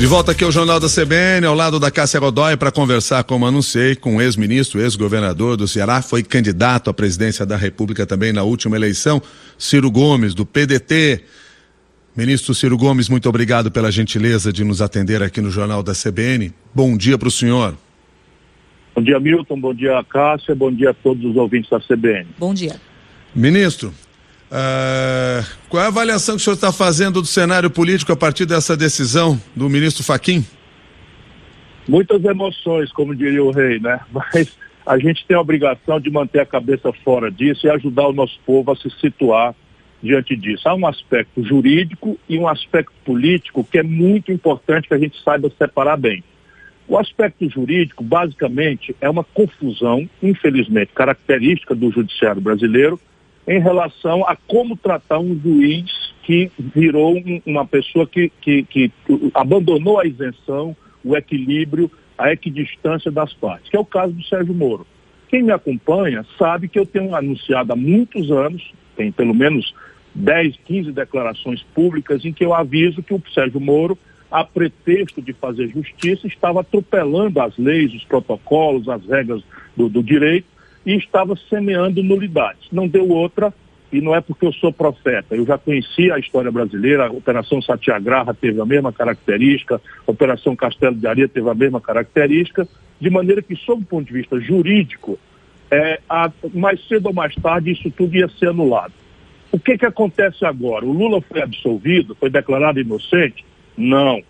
De volta aqui ao Jornal da CBN, ao lado da Cássia Godoy, para conversar, como anunciei, com o ex-ministro, ex-governador do Ceará, foi candidato à presidência da República também na última eleição, Ciro Gomes, do PDT. Ministro Ciro Gomes, muito obrigado pela gentileza de nos atender aqui no Jornal da CBN. Bom dia para o senhor. Bom dia, Milton. Bom dia, Cássia. Bom dia a todos os ouvintes da CBN. Bom dia. Ministro, Uh, qual é a avaliação que o senhor está fazendo do cenário político a partir dessa decisão do ministro Faquim? Muitas emoções, como diria o rei, né? Mas a gente tem a obrigação de manter a cabeça fora disso e ajudar o nosso povo a se situar diante disso. Há um aspecto jurídico e um aspecto político que é muito importante que a gente saiba separar bem. O aspecto jurídico, basicamente, é uma confusão, infelizmente, característica do judiciário brasileiro, em relação a como tratar um juiz que virou um, uma pessoa que, que, que, abandonou a isenção, o equilíbrio, a equidistância das partes, que é o caso do Sérgio Moro. Quem me acompanha sabe que eu tenho anunciado há muitos anos, tem pelo menos 10, 15 declarações públicas em que eu aviso que o Sérgio Moro, a pretexto de fazer justiça, estava atropelando as leis, os protocolos, as regras do, do direito e estava semeando nulidades. Não deu outra, e não é porque eu sou profeta. Eu já conhecia a história brasileira, a Operação Satyagraha teve a mesma característica, a Operação Castelo de Areia teve a mesma característica, de maneira que, sob o ponto de vista jurídico, é, a, mais cedo ou mais tarde isso tudo ia ser anulado. O que, que acontece agora? O Lula foi absolvido, foi declarado inocente? Não.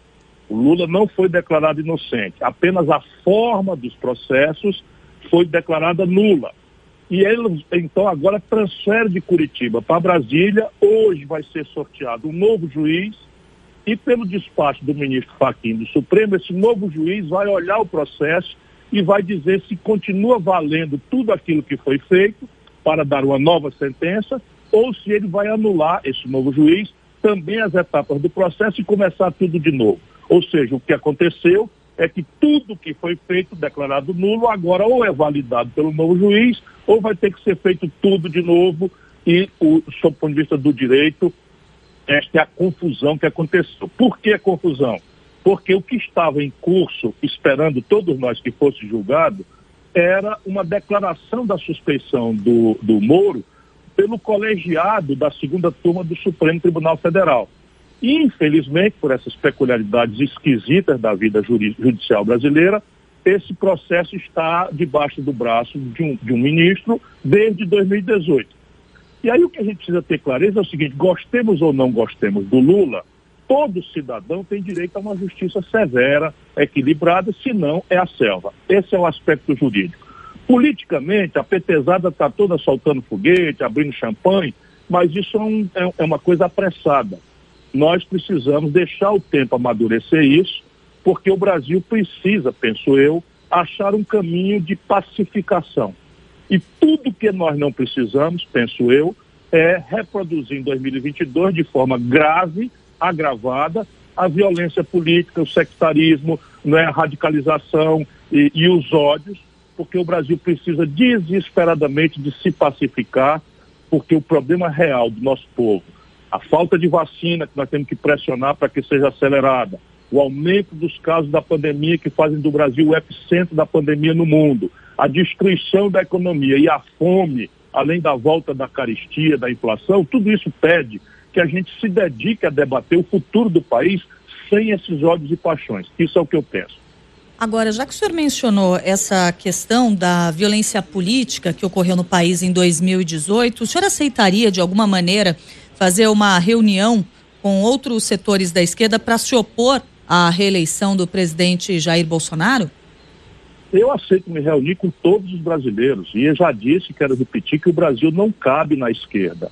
O Lula não foi declarado inocente. Apenas a forma dos processos foi declarada nula. E ele, então, agora transfere de Curitiba para Brasília. Hoje vai ser sorteado um novo juiz. E pelo despacho do ministro Fachin do Supremo, esse novo juiz vai olhar o processo e vai dizer se continua valendo tudo aquilo que foi feito para dar uma nova sentença ou se ele vai anular, esse novo juiz, também as etapas do processo e começar tudo de novo. Ou seja, o que aconteceu é que tudo que foi feito, declarado nulo, agora ou é validado pelo novo juiz, ou vai ter que ser feito tudo de novo, e, o, sob o ponto de vista do direito, esta é a confusão que aconteceu. Por que a confusão? Porque o que estava em curso, esperando todos nós que fosse julgado, era uma declaração da suspeição do, do Moro pelo colegiado da segunda turma do Supremo Tribunal Federal. Infelizmente, por essas peculiaridades esquisitas da vida judicial brasileira, esse processo está debaixo do braço de um, de um ministro desde 2018. E aí o que a gente precisa ter clareza é o seguinte: gostemos ou não gostemos do Lula, todo cidadão tem direito a uma justiça severa, equilibrada, senão é a selva. Esse é o aspecto jurídico. Politicamente, a petezada está toda soltando foguete, abrindo champanhe, mas isso é, um, é, é uma coisa apressada nós precisamos deixar o tempo amadurecer isso, porque o Brasil precisa, penso eu, achar um caminho de pacificação. E tudo que nós não precisamos, penso eu, é reproduzir em 2022 de forma grave, agravada, a violência política, o sectarismo, né, a radicalização e, e os ódios, porque o Brasil precisa desesperadamente de se pacificar, porque o problema real do nosso povo a falta de vacina que nós temos que pressionar para que seja acelerada, o aumento dos casos da pandemia que fazem do Brasil o epicentro da pandemia no mundo, a destruição da economia e a fome, além da volta da caristia, da inflação, tudo isso pede que a gente se dedique a debater o futuro do país sem esses ódios e paixões. Isso é o que eu penso. Agora, já que o senhor mencionou essa questão da violência política que ocorreu no país em 2018, o senhor aceitaria de alguma maneira fazer uma reunião com outros setores da esquerda para se opor à reeleição do presidente Jair Bolsonaro? Eu aceito me reunir com todos os brasileiros e eu já disse, quero repetir, que o Brasil não cabe na esquerda.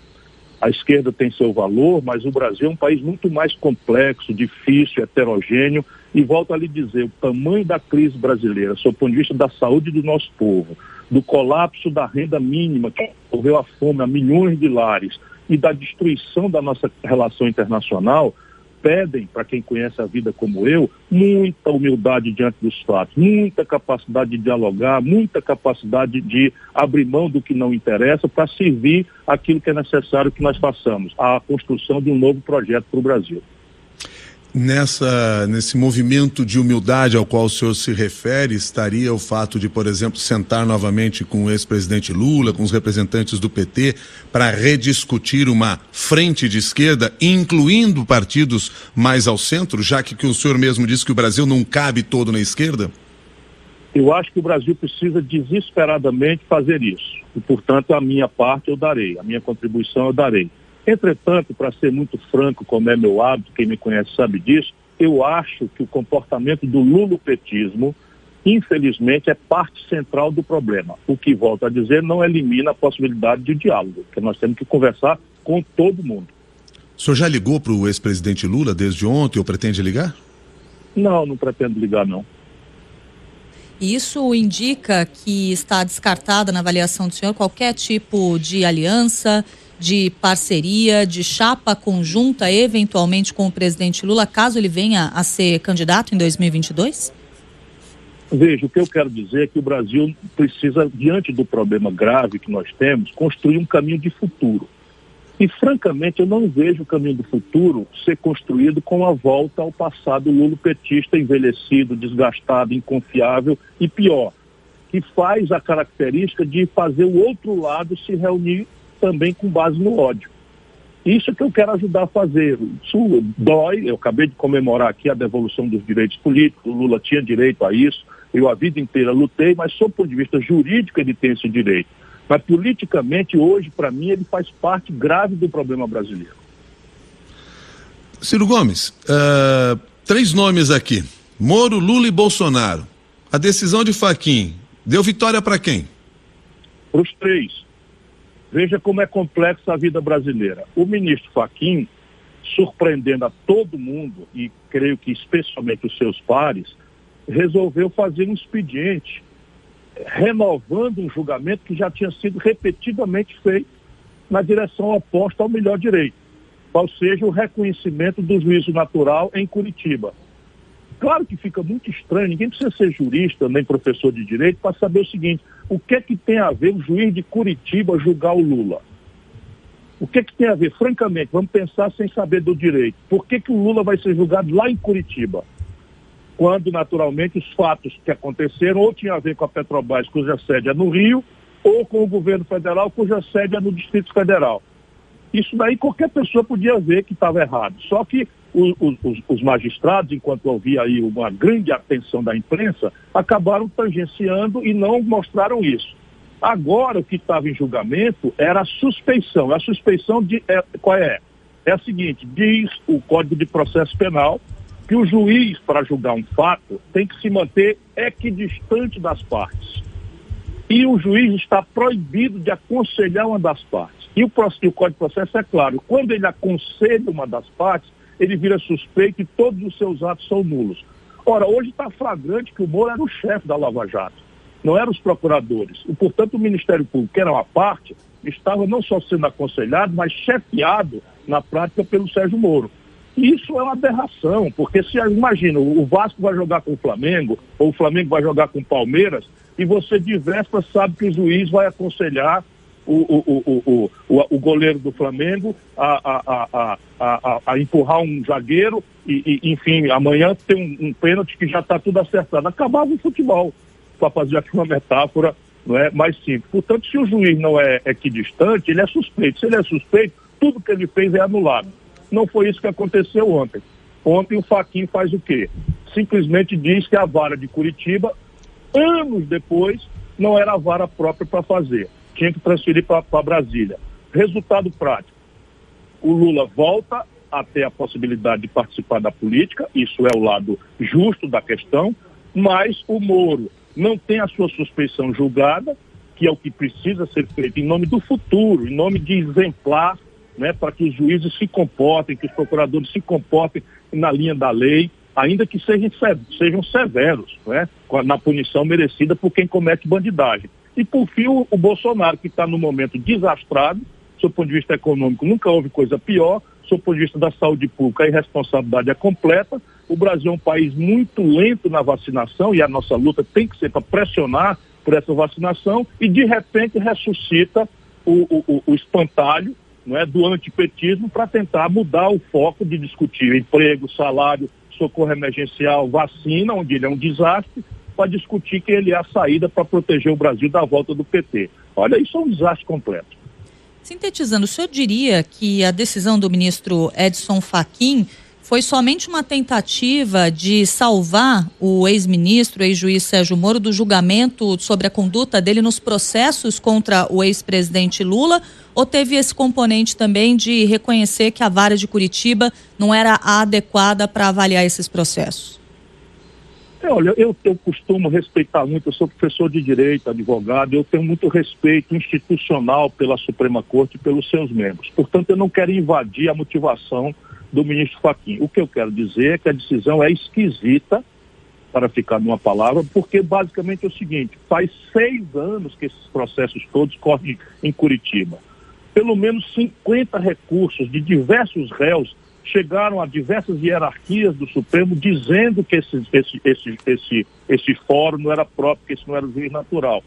A esquerda tem seu valor, mas o Brasil é um país muito mais complexo, difícil, heterogêneo. E volto a lhe dizer, o tamanho da crise brasileira, sob o ponto de vista da saúde do nosso povo, do colapso da renda mínima que envolveu a fome a milhões de lares, e da destruição da nossa relação internacional pedem, para quem conhece a vida como eu, muita humildade diante dos fatos, muita capacidade de dialogar, muita capacidade de abrir mão do que não interessa para servir aquilo que é necessário que nós façamos, a construção de um novo projeto para o Brasil. Nessa, nesse movimento de humildade ao qual o senhor se refere, estaria o fato de, por exemplo, sentar novamente com o ex-presidente Lula, com os representantes do PT, para rediscutir uma frente de esquerda, incluindo partidos mais ao centro, já que, que o senhor mesmo disse que o Brasil não cabe todo na esquerda? Eu acho que o Brasil precisa desesperadamente fazer isso. E, portanto, a minha parte eu darei, a minha contribuição eu darei. Entretanto, para ser muito franco, como é meu hábito, quem me conhece sabe disso, eu acho que o comportamento do lulopetismo, infelizmente, é parte central do problema. O que, volto a dizer, não elimina a possibilidade de diálogo, porque nós temos que conversar com todo mundo. O senhor já ligou para o ex-presidente Lula desde ontem ou pretende ligar? Não, não pretendo ligar, não. Isso indica que está descartada na avaliação do senhor qualquer tipo de aliança, de parceria, de chapa conjunta, eventualmente com o presidente Lula, caso ele venha a ser candidato em 2022? Veja, o que eu quero dizer é que o Brasil precisa, diante do problema grave que nós temos, construir um caminho de futuro. E, francamente, eu não vejo o caminho do futuro ser construído com a volta ao passado lulopetista envelhecido, desgastado, inconfiável e pior, que faz a característica de fazer o outro lado se reunir também com base no ódio. Isso que eu quero ajudar a fazer. Isso dói, eu acabei de comemorar aqui a devolução dos direitos políticos, o Lula tinha direito a isso, eu a vida inteira lutei, mas sob o ponto de vista jurídico ele tem esse direito. Mas politicamente, hoje, para mim, ele faz parte grave do problema brasileiro. Ciro Gomes, uh, três nomes aqui: Moro, Lula e Bolsonaro. A decisão de Faquim deu vitória para quem? Para os três. Veja como é complexa a vida brasileira. O ministro Faquim, surpreendendo a todo mundo, e creio que especialmente os seus pares, resolveu fazer um expediente renovando um julgamento que já tinha sido repetidamente feito na direção oposta ao melhor direito, ou seja, o reconhecimento do juízo natural em Curitiba. Claro que fica muito estranho, ninguém precisa ser jurista nem professor de direito para saber o seguinte: o que é que tem a ver o juiz de Curitiba julgar o Lula? O que é que tem a ver? Francamente, vamos pensar sem saber do direito. Por que, que o Lula vai ser julgado lá em Curitiba? Quando, naturalmente, os fatos que aconteceram ou tinham a ver com a Petrobras, cuja sede é no Rio, ou com o governo federal, cuja sede é no Distrito Federal. Isso daí qualquer pessoa podia ver que estava errado. Só que os, os, os, magistrados, enquanto havia aí uma grande atenção da imprensa, acabaram tangenciando e não mostraram isso. Agora, o que estava em julgamento era a suspeição. A suspeição de é, qual é? É a seguinte: diz o Código de Processo Penal que o juiz, para julgar um fato, tem que se manter equidistante das partes. E o juiz está proibido de aconselhar uma das partes. E o, o Código de Processo é claro: quando ele aconselha uma das partes, ele vira suspeito e todos os seus atos são nulos. Ora, hoje está flagrante que o Moro era o chefe da Lava Jato, não eram os procuradores. E, portanto, o Ministério Público, que era uma parte, estava não só sendo aconselhado, mas chefiado na prática pelo Sérgio Moro. Isso é uma aberração, porque se imagina, o Vasco vai jogar com o Flamengo, ou o Flamengo vai jogar com o Palmeiras, e você de véspera sabe que o juiz vai aconselhar o, o, o, o, goleiro do Flamengo a, a, a, a, empurrar um zagueiro e, enfim, amanhã tem um, pênalti que já está tudo acertado. Acabava o futebol, para fazer aqui uma metáfora não é, mais simples. Portanto, se o juiz não é equidistante, ele é suspeito. Se ele é suspeito, tudo que ele fez é anulado. Não foi isso que aconteceu ontem. Ontem o Faquin faz o quê? Simplesmente diz que a vara de Curitiba, anos depois, não era a vara própria para fazer tinha que transferir para Brasília. Resultado prático: o Lula volta a ter a possibilidade de participar da política, isso é o lado justo da questão, mas o Moro não tem a sua suspeição julgada, que é o que precisa ser feito em nome do futuro, em nome de exemplar, né, para que os juízes se comportem, que os procuradores se comportem na linha da lei, ainda que sejam, sejam severos né, na punição merecida por quem comete bandidagem. E, por fim, o, o Bolsonaro, que está no momento desastrado, do ponto de vista econômico, nunca houve coisa pior, do ponto de vista da saúde pública, a irresponsabilidade é completa. O Brasil é um país muito lento na vacinação e a nossa luta tem que ser para pressionar por essa vacinação e, de repente, ressuscita o, o, o espantalho não é, do antipetismo para tentar mudar o foco de discutir emprego, salário, socorro emergencial, vacina, onde ele é um desastre, para discutir que ele é a saída para proteger o Brasil da volta do PT. Olha, isso é um desastre completo. Sintetizando, o senhor diria que a decisão do ministro Edson Fachin foi somente uma tentativa de salvar o ex-ministro, ex-juiz Sérgio Moro, do julgamento sobre a conduta dele nos processos contra o ex-presidente Lula? Ou teve esse componente também de reconhecer que a vara de Curitiba não era adequada para avaliar esses processos? É, olha, eu, eu costumo respeitar muito, eu sou professor de direito, advogado, eu tenho muito respeito institucional pela Suprema Corte e pelos seus membros. Portanto, eu não quero invadir a motivação do ministro Fachin. O que eu quero dizer é que a decisão é esquisita, para ficar numa palavra, porque basicamente é o seguinte: faz seis anos que esses processos todos correm em Curitiba. Pelo menos 50 recursos de diversos réus chegaram a diversas hierarquias do Supremo dizendo que esse, esse, esse, esse, esse fórum não era próprio, que esse não era juiz natural.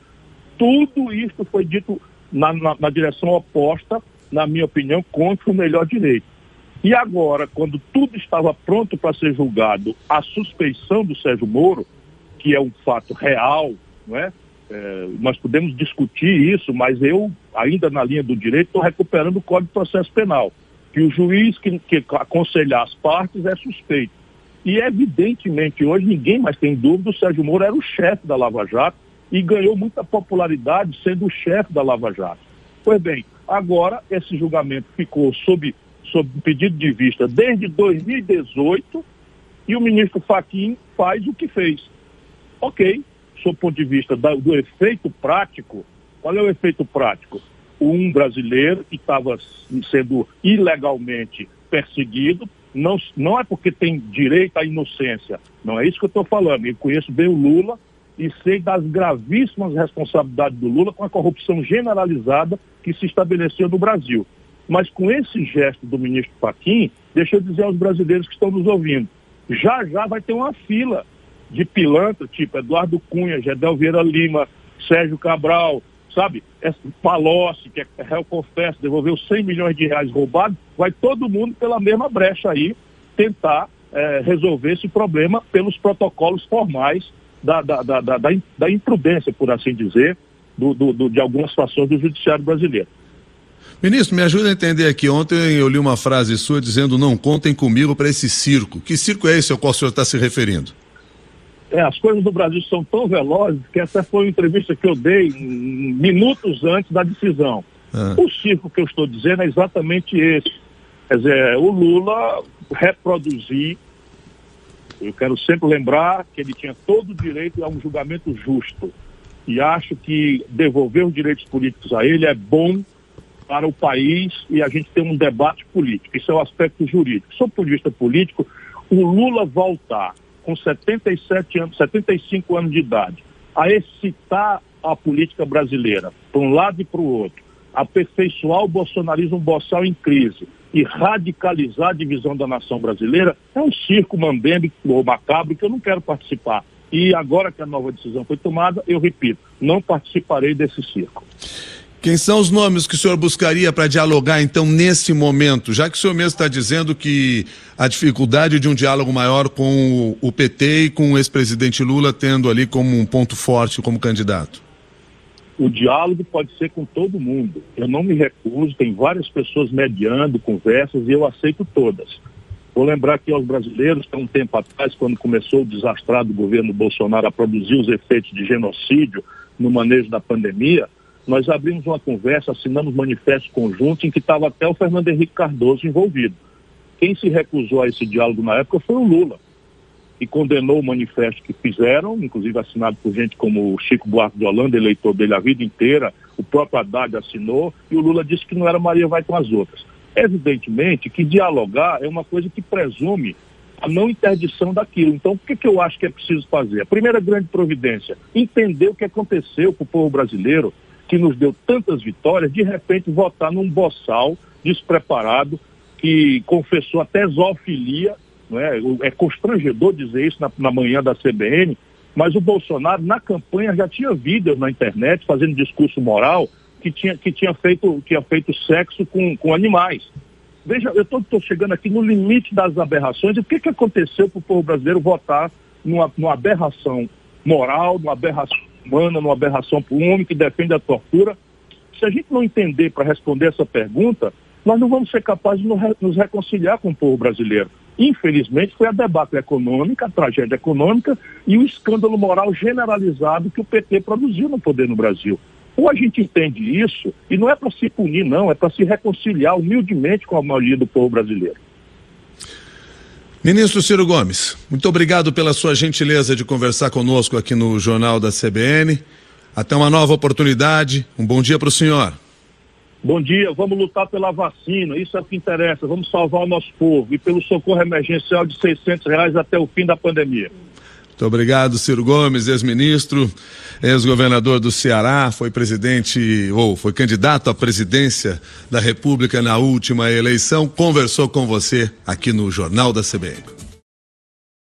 Tudo isso foi dito na, na, na direção oposta, na minha opinião, contra o melhor direito. E agora, quando tudo estava pronto para ser julgado, a suspeição do Sérgio Moro, que é um fato real, não é? é nós podemos discutir isso, mas eu, ainda na linha do direito, estou recuperando o Código de Processo Penal, que o juiz que, que aconselhar as partes é suspeito. E evidentemente hoje ninguém mais tem dúvida, o Sérgio Moro era o chefe da Lava Jato e ganhou muita popularidade sendo o chefe da Lava Jato. Pois bem, agora esse julgamento ficou sob sob pedido de vista desde 2018 e o ministro Faquim faz o que fez. Ok, sob o ponto de vista da, do efeito prático, qual é o efeito prático? Um brasileiro que estava sendo ilegalmente perseguido, não, não é porque tem direito à inocência, não é isso que eu estou falando. Eu conheço bem o Lula e sei das gravíssimas responsabilidades do Lula com a corrupção generalizada que se estabeleceu no Brasil. Mas com esse gesto do ministro Paquim, deixa eu dizer aos brasileiros que estão nos ouvindo, já já vai ter uma fila de pilantra, tipo Eduardo Cunha, Gedel Vieira Lima, Sérgio Cabral, sabe? Palocci, que é réu confesso, devolveu 100 milhões de reais roubados, vai todo mundo pela mesma brecha aí tentar é, resolver esse problema pelos protocolos formais da, da, da, da, da imprudência, por assim dizer, do, do, do, de algumas situações do judiciário brasileiro. Ministro, me ajuda a entender aqui. Ontem eu li uma frase sua dizendo: não contem comigo para esse circo. Que circo é esse ao qual o senhor está se referindo? É, as coisas do Brasil são tão velozes que essa foi uma entrevista que eu dei minutos antes da decisão. Ah. O circo que eu estou dizendo é exatamente esse. Quer dizer, o Lula reproduzir. Eu quero sempre lembrar que ele tinha todo o direito a um julgamento justo. E acho que devolver os direitos políticos a ele é bom para o país e a gente tem um debate político. Isso é o aspecto jurídico. Sob o ponto de vista político, o Lula voltar com 77 anos, 75 anos de idade, a excitar a política brasileira para um lado e para o outro, aperfeiçoar o bolsonarismo boçal em crise e radicalizar a divisão da nação brasileira, é um circo mambembe ou macabro que eu não quero participar. E agora que a nova decisão foi tomada, eu repito, não participarei desse circo. Quem são os nomes que o senhor buscaria para dialogar, então, nesse momento? Já que o senhor mesmo está dizendo que a dificuldade de um diálogo maior com o PT e com o ex-presidente Lula tendo ali como um ponto forte como candidato. O diálogo pode ser com todo mundo. Eu não me recuso, tem várias pessoas mediando conversas e eu aceito todas. Vou lembrar aqui aos brasileiros que há um tempo atrás, quando começou o desastrado governo Bolsonaro a produzir os efeitos de genocídio no manejo da pandemia, nós abrimos uma conversa, assinamos manifesto conjunto em que estava até o Fernando Henrique Cardoso envolvido. Quem se recusou a esse diálogo na época foi o Lula, e condenou o manifesto que fizeram, inclusive assinado por gente como o Chico Buarque de Holanda, eleitor dele a vida inteira, o próprio Haddad assinou, e o Lula disse que não era Maria vai com as outras. Evidentemente que dialogar é uma coisa que presume a não interdição daquilo. Então, o que, que eu acho que é preciso fazer? A primeira grande providência, entender o que aconteceu com o povo brasileiro que nos deu tantas vitórias, de repente votar num boçal despreparado que confessou até zoofilia, é? é constrangedor dizer isso na, na manhã da CBN, mas o Bolsonaro na campanha já tinha vídeos na internet fazendo discurso moral que tinha, que tinha, feito, tinha feito sexo com, com animais. Veja, eu estou chegando aqui no limite das aberrações. O que, que aconteceu para o povo brasileiro votar numa, numa aberração moral, numa aberração humana, numa aberração para um homem que defende a tortura? Se a gente não entender para responder essa pergunta, nós não vamos ser capazes de nos reconciliar com o povo brasileiro. Infelizmente, foi a debacle econômica, a tragédia econômica e o escândalo moral generalizado que o PT produziu no poder no Brasil. Ou a gente entende isso, e não é para se punir, não, é para se reconciliar humildemente com a maioria do povo brasileiro. Ministro Ciro Gomes, muito obrigado pela sua gentileza de conversar conosco aqui no Jornal da CBN. Até uma nova oportunidade. Um bom dia para o senhor. Bom dia, vamos lutar pela vacina, isso é o que interessa, vamos salvar o nosso povo e pelo socorro emergencial de 600 reais até o fim da pandemia. Muito obrigado, Ciro Gomes, ex-ministro, ex-governador do Ceará, foi presidente ou foi candidato à presidência da República na última eleição, conversou com você aqui no Jornal da CBN.